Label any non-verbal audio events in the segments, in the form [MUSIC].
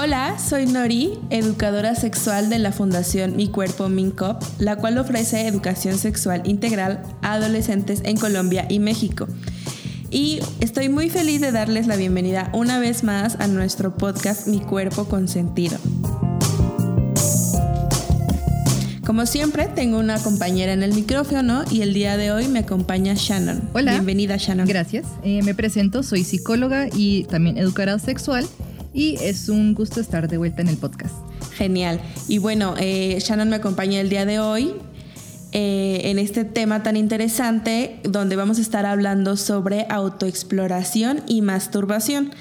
Hola, soy Nori, educadora sexual de la Fundación Mi Cuerpo Mincop, la cual ofrece educación sexual integral a adolescentes en Colombia y México. Y estoy muy feliz de darles la bienvenida una vez más a nuestro podcast Mi Cuerpo con Sentido. Como siempre, tengo una compañera en el micrófono y el día de hoy me acompaña Shannon. Hola. Bienvenida, Shannon. Gracias. Eh, me presento, soy psicóloga y también educadora sexual y es un gusto estar de vuelta en el podcast. Genial. Y bueno, eh, Shannon me acompaña el día de hoy eh, en este tema tan interesante donde vamos a estar hablando sobre autoexploración y masturbación.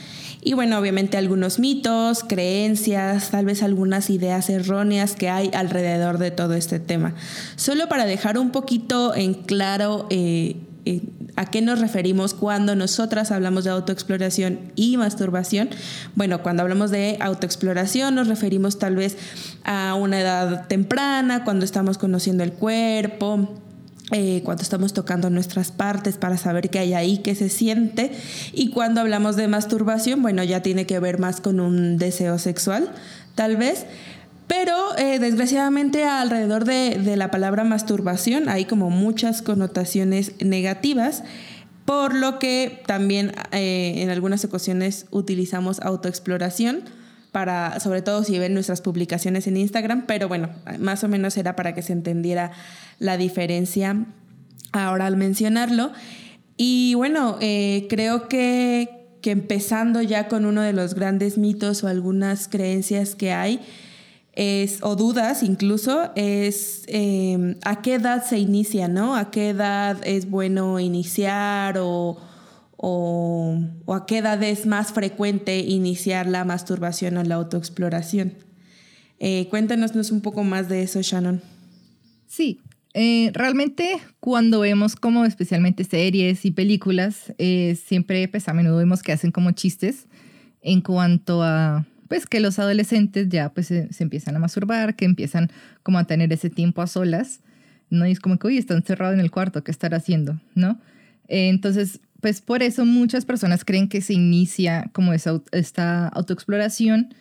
Y bueno, obviamente algunos mitos, creencias, tal vez algunas ideas erróneas que hay alrededor de todo este tema. Solo para dejar un poquito en claro eh, a qué nos referimos cuando nosotras hablamos de autoexploración y masturbación. Bueno, cuando hablamos de autoexploración nos referimos tal vez a una edad temprana, cuando estamos conociendo el cuerpo, eh, cuando estamos tocando nuestras partes para saber qué hay ahí, qué se siente. Y cuando hablamos de masturbación, bueno, ya tiene que ver más con un deseo sexual, tal vez. Pero eh, desgraciadamente alrededor de, la palabra masturbación hay como muchas connotaciones negativas, por lo que también eh, en algunas ocasiones utilizamos autoexploración para, sobre todo si ven nuestras publicaciones en Instagram, pero bueno, más o menos era para que se entendiera la diferencia ahora al mencionarlo. Y bueno, eh, creo que, que empezando ya con uno de los grandes mitos o algunas creencias que hay, es, o dudas incluso, es em, a qué edad se inicia, ¿no? A qué edad es bueno iniciar o, o, a qué edad es más frecuente iniciar la masturbación o la autoexploración. Eh, cuéntanos un poco más de eso, Shannon. Sí, eh, realmente cuando vemos como especialmente series y películas, eh, siempre pues a menudo vemos que hacen como chistes en cuanto a pues que los adolescentes ya pues se, empiezan a masturbar, que empiezan como a tener ese tiempo a solas, ¿no? Y es como que, uy, están cerrados en el cuarto, ¿qué estar haciendo? ¿No? Eh, entonces, pues por eso muchas personas creen que se inicia como esa, esta autoexploración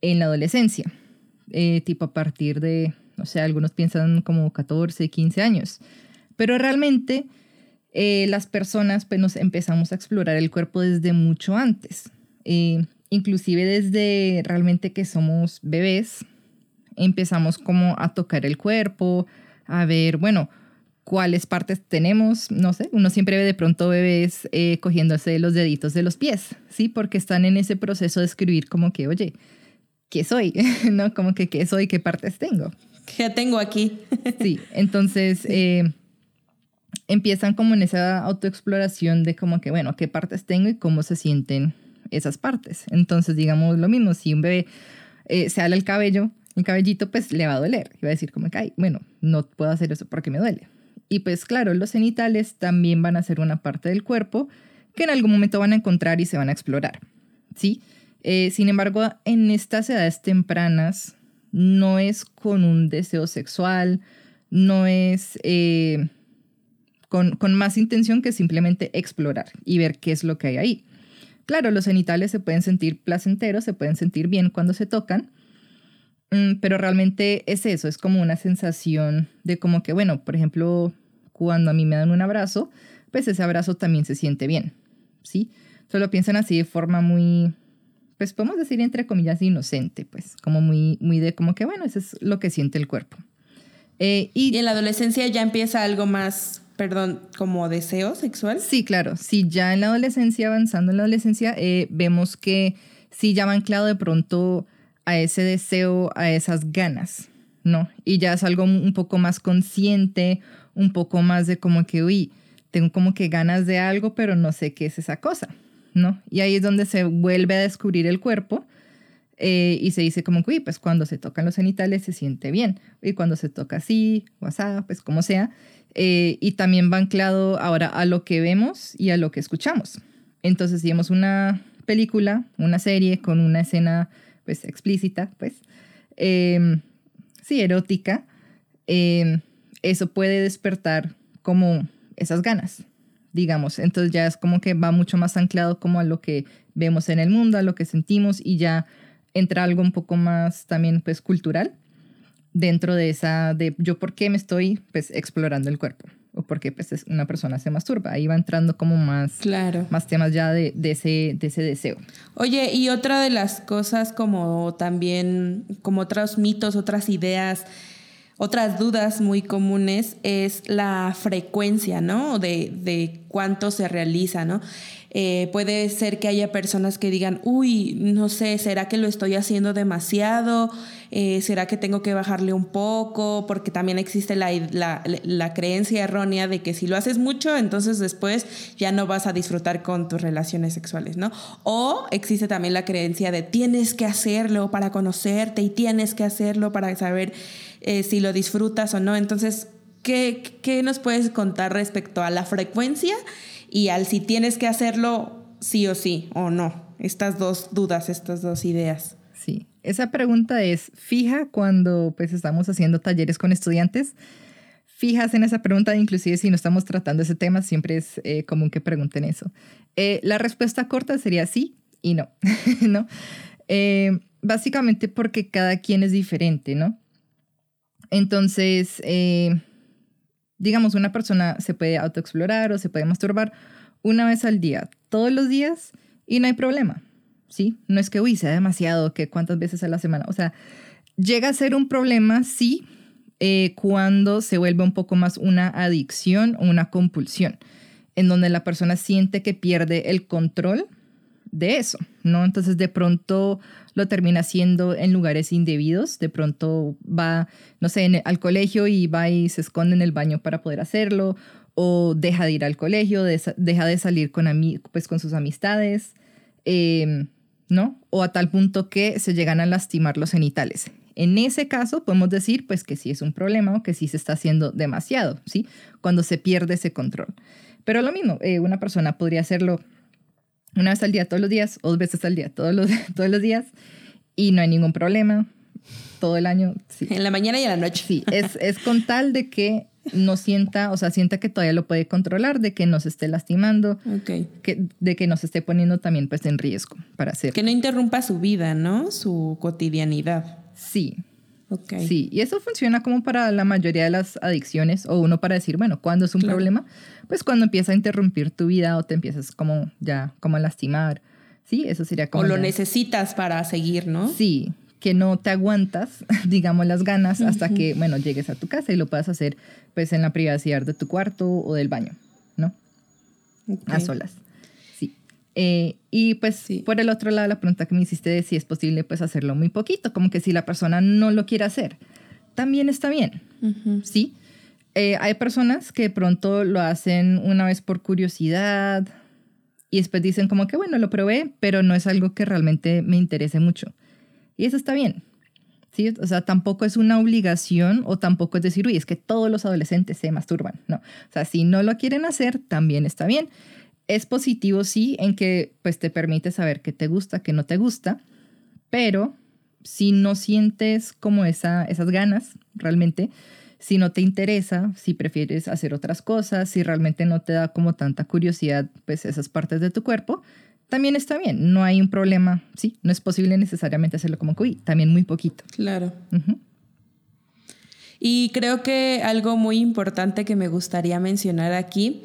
en la adolescencia, eh, tipo a partir de, o sea, algunos piensan como 14, 15 años, pero realmente eh, las personas pues nos empezamos a explorar el cuerpo desde mucho antes inclusive desde realmente que somos bebés, empezamos como a tocar el cuerpo, a ver, bueno, cuáles partes tenemos, no sé, uno siempre ve de pronto bebés eh, cogiéndose los deditos de los pies, ¿sí? Porque están en ese proceso de escribir como que, oye, ¿qué soy? [LAUGHS] ¿No? Como que, ¿qué soy? ¿Qué partes tengo? ¿Qué tengo aquí? sí, entonces eh, empiezan como en esa autoexploración de como que, bueno, ¿qué partes tengo y cómo se sienten esas partes. Entonces, digamos lo mismo, si un bebé eh, se ala el cabello, el cabellito, pues le va a doler. Y va a decir como que, bueno, no puedo hacer eso porque me duele. Y pues claro, los genitales también van a ser una parte del cuerpo que en algún momento van a encontrar y se van a explorar. ¿Sí? Eh, sin embargo, en estas edades tempranas no es con un deseo sexual, no es eh, con, con, más intención que simplemente explorar y ver qué es lo que hay ahí. Claro, los genitales se pueden sentir placenteros, se pueden sentir bien cuando se tocan, mm, pero realmente es eso, es como una sensación de como que, bueno, por ejemplo, cuando a mí me dan un abrazo, pues ese abrazo también se siente bien, ¿sí? Solo piensan así de forma muy, pues podemos decir entre comillas inocente, pues como muy, muy de como que, bueno, eso es lo que siente el cuerpo. Eh, y, y en la adolescencia ya empieza algo más perdón, como deseo sexual. Sí, claro. Sí, ya en la adolescencia, avanzando en la adolescencia, eh, vemos que sí ya va anclado de pronto a ese deseo, a esas ganas, ¿no? Y ya es algo un poco más consciente, un poco más de como que, uy, tengo como que ganas de algo, pero no sé qué es esa cosa, ¿no? Y ahí es donde se vuelve a descubrir el cuerpo. Eh, y se dice como que, uy, pues cuando se tocan los genitales se siente bien, y cuando se toca así, o así, pues como sea, eh, y también va anclado ahora a lo que vemos y a lo que escuchamos. Entonces, si vemos una película, una serie con una escena pues explícita, pues, em, sí, erótica, em, eso puede despertar como esas ganas, digamos. Entonces ya es como que va mucho más anclado como a lo que vemos en el mundo, a lo que sentimos y ya entra algo un poco más también pues cultural dentro de esa de yo por qué me estoy pues explorando el cuerpo o por qué pues una persona se masturba. Ahí va entrando como más, claro. más temas ya de, de, ese, de ese deseo. Oye, y otra de las cosas como también, como otros mitos, otras ideas, otras dudas muy comunes es la frecuencia, ¿no? De, de cuánto se realiza, ¿no? Eh, puede ser que haya personas que digan, uy, no sé, ¿será que lo estoy haciendo demasiado? Eh, ¿Será que tengo que bajarle un poco? Porque también existe la, la, la, creencia errónea de que si lo haces mucho, entonces después ya no vas a disfrutar con tus relaciones sexuales, ¿no? O existe también la creencia de tienes que hacerlo para conocerte y tienes que hacerlo para saber eh, si lo disfrutas o no. Entonces, ¿qué, ¿qué nos puedes contar respecto a la frecuencia? Y al si tienes que hacerlo sí o sí o no. Estas dos dudas, estas dos ideas. Sí, esa pregunta es fija cuando pues estamos haciendo talleres con estudiantes. Fijas en esa pregunta, inclusive si no estamos tratando ese tema, siempre es eh, común que pregunten eso. Eh, la respuesta corta sería sí y no, [LAUGHS] ¿no? Eh, básicamente porque cada quien es diferente, ¿no? Entonces, digamos, una persona se puede autoexplorar o se puede masturbar una vez al día, todos los días, y no hay problema, ¿sí? No es que, uy, sea demasiado, que cuántas veces a la semana. O sea, llega a ser un problema, sí, eh, cuando se vuelve un poco más una adicción o una compulsión, en donde la persona siente que pierde el control de eso, ¿no? Entonces de pronto lo termina haciendo en lugares indebidos, de pronto va, no sé, al colegio y va y se esconde en el baño para poder hacerlo, o deja de ir al colegio, deja de salir con, pues, con sus amistades, em, ¿no? O a tal punto que se llegan a lastimar los genitales. En ese caso podemos decir pues que sí es un problema o que sí se está haciendo demasiado, ¿sí? Cuando se pierde ese control. Pero lo mismo, eh, una persona podría hacerlo una vez al día, todos los días, o dos veces al día, todos los, [LAUGHS] todos los días, y no hay ningún problema, todo el año. Sí. En la mañana y en la noche. Sí, es, es con tal de que no sienta, o sea, sienta que todavía lo puede controlar, de que no se esté lastimando, okay. que, de que no se esté poniendo también pues en riesgo para hacer. Que no interrumpa su vida, ¿no? Su cotidianidad. Sí, Sí, y eso funciona como para la mayoría de las adicciones, o uno para decir, bueno, ¿cuándo es un problema? Pues cuando empieza a interrumpir tu vida o te empiezas como ya, como a lastimar. Sí, eso sería como... O lo necesitas para seguir, ¿no? Sí, que no te aguantas, [LAUGHS] digamos, las ganas hasta que, bueno, llegues a tu casa y lo puedas hacer pues en la privacidad de tu cuarto o del baño, ¿no? A solas. Eh, y pues por el otro lado, la pregunta que me hiciste de si es posible pues hacerlo muy poquito, como que si la persona no lo quiere hacer, también está bien, ¿sí? Eh, hay personas que pronto lo hacen una vez por curiosidad y después dicen como que bueno, lo probé, pero no es algo que realmente me interese mucho. Y eso está bien, ¿sí? O sea, tampoco es una obligación o tampoco es decir, uy, es que todos los adolescentes se masturban, no. O sea, si no lo quieren hacer, también está bien es positivo, sí, en que pues te permite saber qué te gusta, qué no te gusta, pero si no sientes como esa, esas ganas realmente, si no te interesa, si prefieres hacer otras cosas, si realmente no te da como tanta curiosidad, pues esas partes de tu cuerpo, también está bien, no hay un problema, sí, no es posible necesariamente hacerlo como que, también muy poquito. Claro. Y creo que algo muy importante que me gustaría mencionar aquí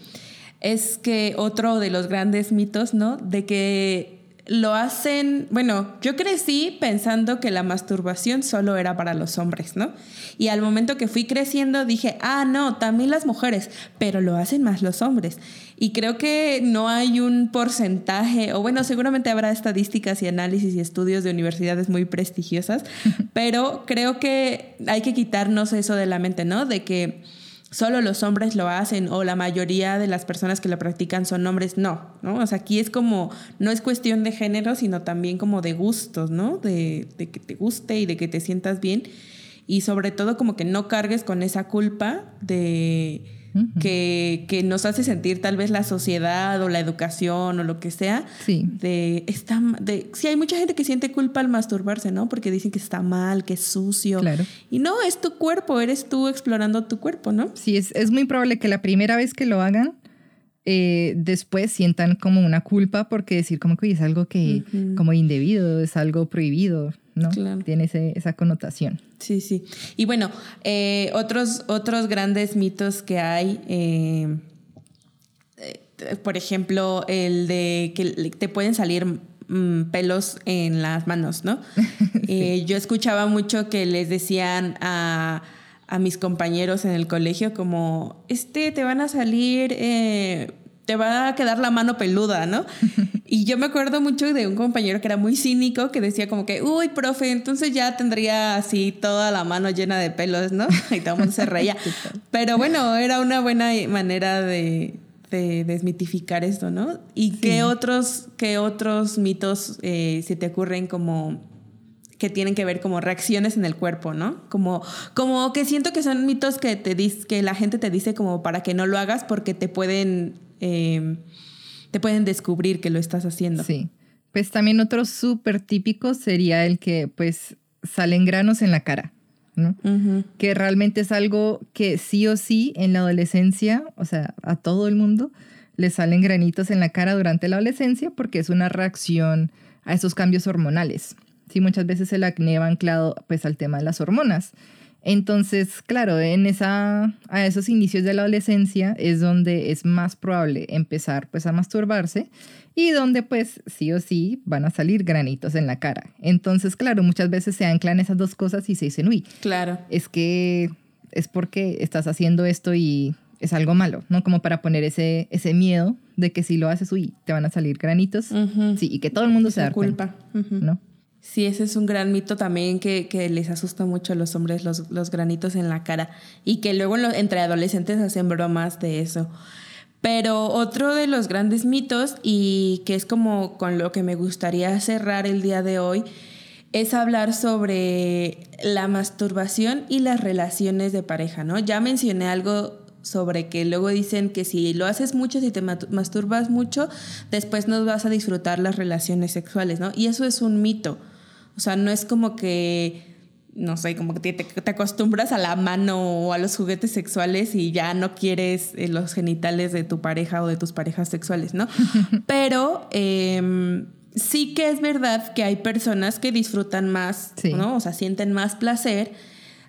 es que otro de los grandes mitos, ¿no? De que lo hacen, bueno, yo crecí pensando que la masturbación solo era para los hombres, ¿no? Y al momento que fui creciendo dije, ah, no, también las mujeres, pero lo hacen más los hombres. Y creo que no hay un porcentaje, o bueno, seguramente habrá estadísticas y análisis y estudios de universidades muy prestigiosas, [LAUGHS] pero creo que hay que quitarnos eso de la mente, ¿no? De que solo los hombres lo hacen o la mayoría de las personas que lo practican son hombres, no, ¿no? O sea, aquí es como, no es cuestión de género, sino también como de gustos, ¿no? De, de que te guste y de que te sientas bien y sobre todo como que no cargues con esa culpa de que, que, nos hace sentir tal vez la sociedad o la educación o lo que sea. Sí. De, está, de, sí, hay mucha gente que siente culpa al masturbarse, ¿no? Porque dicen que está mal, que es sucio. Claro. Y no, es tu cuerpo, eres tú explorando tu cuerpo, ¿no? Sí, es, es muy probable que la primera vez que lo hagan eh, después sientan como una culpa porque decir como que es algo que como indebido, es algo prohibido, ¿no? Tiene esa connotación. Sí, sí. Y bueno, eh, otros, otros grandes mitos que hay, eh, por ejemplo, el de que te pueden salir mm, pelos en las manos, ¿no? [LAUGHS] yo escuchaba mucho que les decían a a mis compañeros en el colegio como, este, te van a salir, eh, te va a quedar la mano peluda, ¿no? [LAUGHS] y yo me acuerdo mucho de un compañero que era muy cínico, que decía como que, uy, profe, entonces ya tendría así toda la mano llena de pelos, ¿no? [LAUGHS] Y todo el mundo se reía. [LAUGHS] Pero bueno, era una buena manera de, desmitificar esto, ¿no? ¿Y qué, otros, qué otros mitos eh, se te ocurren como que tienen que ver como reacciones en el cuerpo, ¿no? Como, como que siento que son mitos que, te que la gente te dice como para que no lo hagas porque te pueden, em, te pueden descubrir que lo estás haciendo. Sí. Pues también otro súper típico sería el que pues salen granos en la cara, ¿no? Que realmente es algo que sí o sí en la adolescencia, o sea, a todo el mundo le salen granitos en la cara durante la adolescencia porque es una reacción a esos cambios hormonales. Sí, muchas veces el acné va anclado pues al tema de las hormonas. Entonces, claro, en esa, a esos inicios de la adolescencia es donde es más probable empezar pues a masturbarse y donde pues sí o sí van a salir granitos en la cara. Entonces, claro, muchas veces se anclan esas dos cosas y se dicen, uy, claro. es que es porque estás haciendo esto y es algo malo, ¿no? Como para poner ese, ese miedo de que si lo haces, uy, te van a salir granitos. Sí, y que todo el mundo se da culpa, ¿no? Sí, ese es un gran mito también que, les asusta mucho a los hombres los, granitos en la cara y que luego entre adolescentes hacen bromas de eso. Pero otro de los grandes mitos y que es como con lo que me gustaría cerrar el día de hoy es hablar sobre la masturbación y las relaciones de pareja, ¿no? Ya mencioné algo sobre que luego dicen que si lo haces mucho, si te masturbas mucho, después no vas a disfrutar las relaciones sexuales, ¿no? Y eso es un mito. O sea, no es como que, no sé, como que te, acostumbras a la mano o a los juguetes sexuales y ya no quieres eh, los genitales de tu pareja o de tus parejas sexuales, ¿no? [LAUGHS] Pero em, sí que es verdad que hay personas que disfrutan más, ¿no? O sea, sienten más placer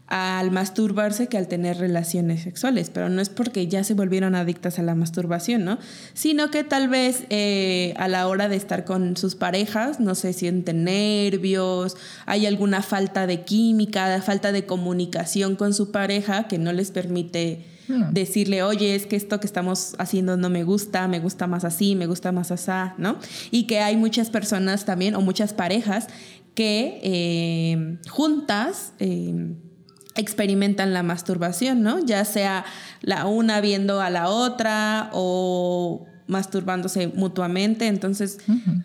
al masturbarse que al tener relaciones sexuales, pero no es porque ya se volvieron adictas a la masturbación, ¿no? Sino que tal vez eh, a la hora de estar con sus parejas no se sienten nervios, hay alguna falta de química, falta de comunicación con su pareja que no les permite decirle, oye, es que esto que estamos haciendo no me gusta, me gusta más así, me gusta más así, ¿no? Y que hay muchas personas también o muchas parejas que eh, juntas... Eh, experimentan la masturbación, ¿no? Ya sea la una viendo a la otra o masturbándose mutuamente. Entonces,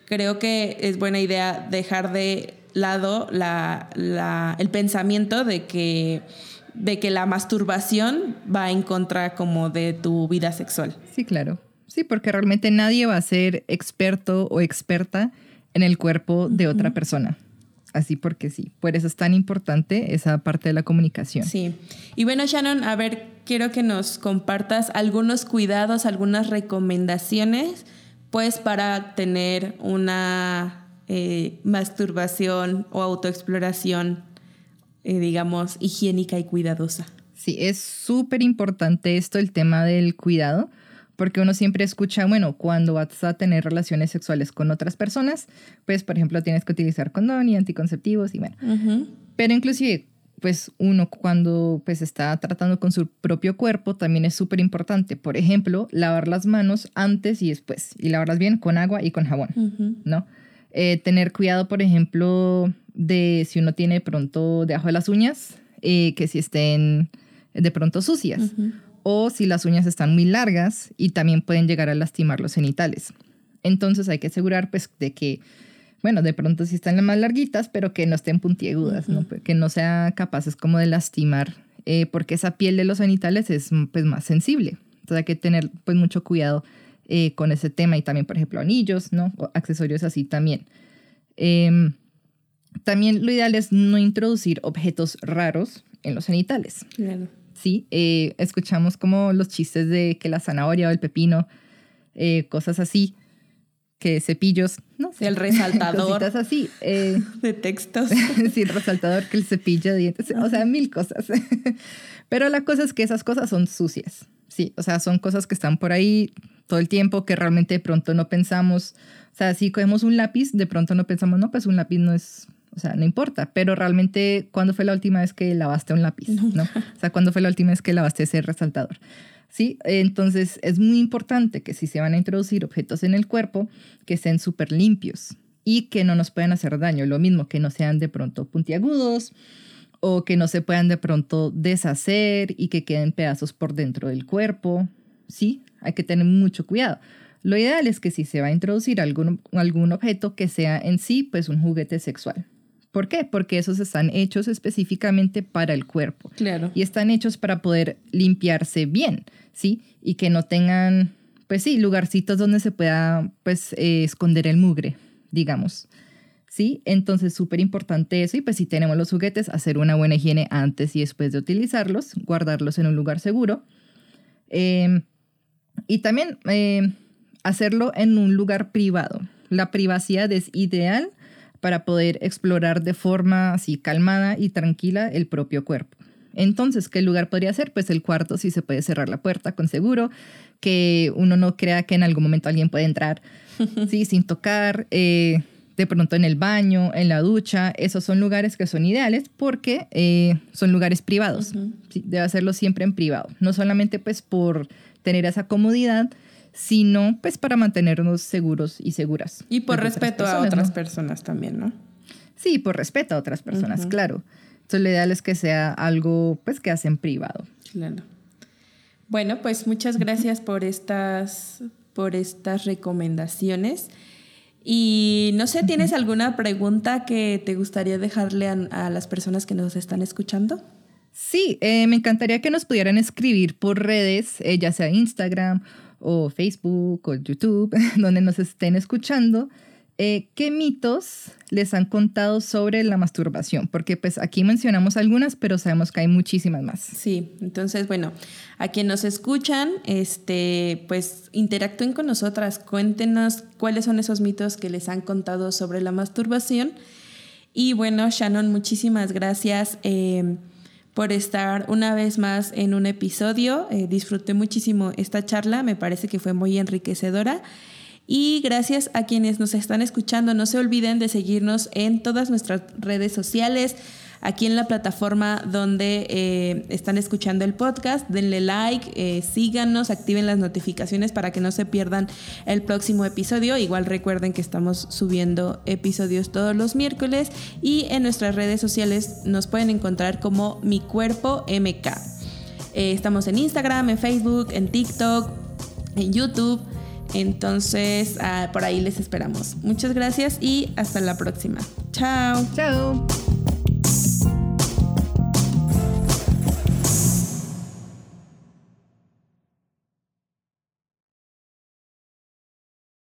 creo que es buena idea dejar de lado la, el pensamiento de que, de que la masturbación va en contra como de tu vida sexual. Sí, claro. Sí, porque realmente nadie va a ser experto o experta en el cuerpo de otra persona así porque sí. Por eso es tan importante esa parte de la comunicación. Sí. Y bueno, Shannon, a ver, quiero que nos compartas algunos cuidados, algunas recomendaciones, pues para tener una eh, masturbación o autoexploración, eh, digamos, higiénica y cuidadosa. Sí, es súper importante esto, el tema del cuidado porque uno siempre escucha, bueno, cuando vas a tener relaciones sexuales con otras personas, pues por ejemplo tienes que utilizar condón y anticonceptivos y bueno. Pero inclusive, pues uno cuando pues está tratando con su propio cuerpo también es súper importante. Por ejemplo, lavar las manos antes y después y lavarlas bien con agua y con jabón, ¿no? Eh, tener cuidado, por ejemplo, de si uno tiene pronto debajo de las uñas, eh, que si estén de pronto sucias o si las uñas están muy largas y también pueden llegar a lastimar los genitales. Entonces hay que asegurar pues de que, bueno, de pronto sí están más larguitas, pero que no estén puntiagudas, ¿no? que no sean capaces como de lastimar, eh, porque esa piel de los genitales es pues más sensible. Entonces hay que tener pues mucho cuidado eh, con ese tema y también, por ejemplo, anillos, ¿no? O accesorios así también. Em, también lo ideal es no introducir objetos raros en los genitales. Claro sí, eh, escuchamos como los chistes de que la zanahoria o el pepino eh, cosas así, que cepillos, no sé. El [LAUGHS] resaltador. Cositas así. Eh, [LAUGHS] de textos. [LAUGHS] sí, el resaltador, que el cepillo de dientes, o sea, mil cosas. Pero la cosa es que esas cosas son sucias, sí, o sea, son cosas que están por ahí todo el tiempo que realmente de pronto no pensamos, o sea, si cogemos un lápiz, de pronto no pensamos, no, pues un lápiz no es o sea, no importa, pero realmente, ¿cuándo fue la última vez que lavaste un lápiz? ¿no? O sea, ¿cuándo fue la última vez que lavaste ese resaltador? ¿Sí? Entonces, es muy importante que si se van a introducir objetos en el cuerpo, que sean súper limpios y que no nos puedan hacer daño. Lo mismo, que no sean de pronto puntiagudos o que no se puedan de pronto deshacer y que queden pedazos por dentro del cuerpo. Sí, hay que tener mucho cuidado. Lo ideal es que si se va a introducir algún, algún objeto que sea en sí pues un juguete sexual. ¿Por qué? Porque esos están hechos específicamente para el cuerpo. Claro. Y están hechos para poder limpiarse bien, ¿sí? Y que no tengan, pues sí, lugarcitos donde se pueda, pues, eh, esconder el mugre, digamos. ¿Sí? Entonces, súper importante eso. Y pues si tenemos los juguetes, hacer una buena higiene antes y después de utilizarlos, guardarlos en un lugar seguro. Em, y también eh, hacerlo en un lugar privado. La privacidad es ideal para poder explorar de forma así calmada y tranquila el propio cuerpo. Entonces, ¿qué lugar podría ser? Pues el cuarto si se puede cerrar la puerta con seguro, que uno no crea que en algún momento alguien puede entrar, [LAUGHS] sí, sin tocar, eh, de pronto en el baño, en la ducha, esos son lugares que son ideales porque eh, son lugares privados. debe hacerlo siempre en privado, no solamente pues por tener esa comodidad, sino pues para mantenernos seguros y seguras. Y por respeto a otras personas también, ¿no? Sí, por respeto a otras personas, claro. Entonces lo ideal es que sea algo pues que hacen privado. Claro. Bueno, pues muchas gracias por estas, por estas recomendaciones. Y no sé, ¿tienes alguna pregunta que te gustaría dejarle a, las personas que nos están escuchando? Sí, eh, me encantaría que nos pudieran escribir por redes, eh, ya sea Instagram o Facebook o YouTube, [LAUGHS] donde nos estén escuchando, eh, ¿qué mitos les han contado sobre la masturbación? Porque pues aquí mencionamos algunas, pero sabemos que hay muchísimas más. Sí, entonces bueno, a quienes nos escuchan, este, pues interactúen con nosotras, cuéntenos cuáles son esos mitos que les han contado sobre la masturbación. Y bueno, Shannon, muchísimas gracias. Eh, por estar una vez más en un episodio. Eh, disfruté muchísimo esta charla, me parece que fue muy enriquecedora. Y gracias a quienes nos están escuchando, no se olviden de seguirnos en todas nuestras redes sociales aquí en la plataforma donde eh, están escuchando el podcast. Denle like, eh, síganos, activen las notificaciones para que no se pierdan el próximo episodio. Igual recuerden que estamos subiendo episodios todos los miércoles y en nuestras redes sociales nos pueden encontrar como Mi Cuerpo MK. Eh, estamos en Instagram, en Facebook, en TikTok, en YouTube. Entonces, ah, por ahí les esperamos. Muchas gracias y hasta la próxima. Chao. Chao.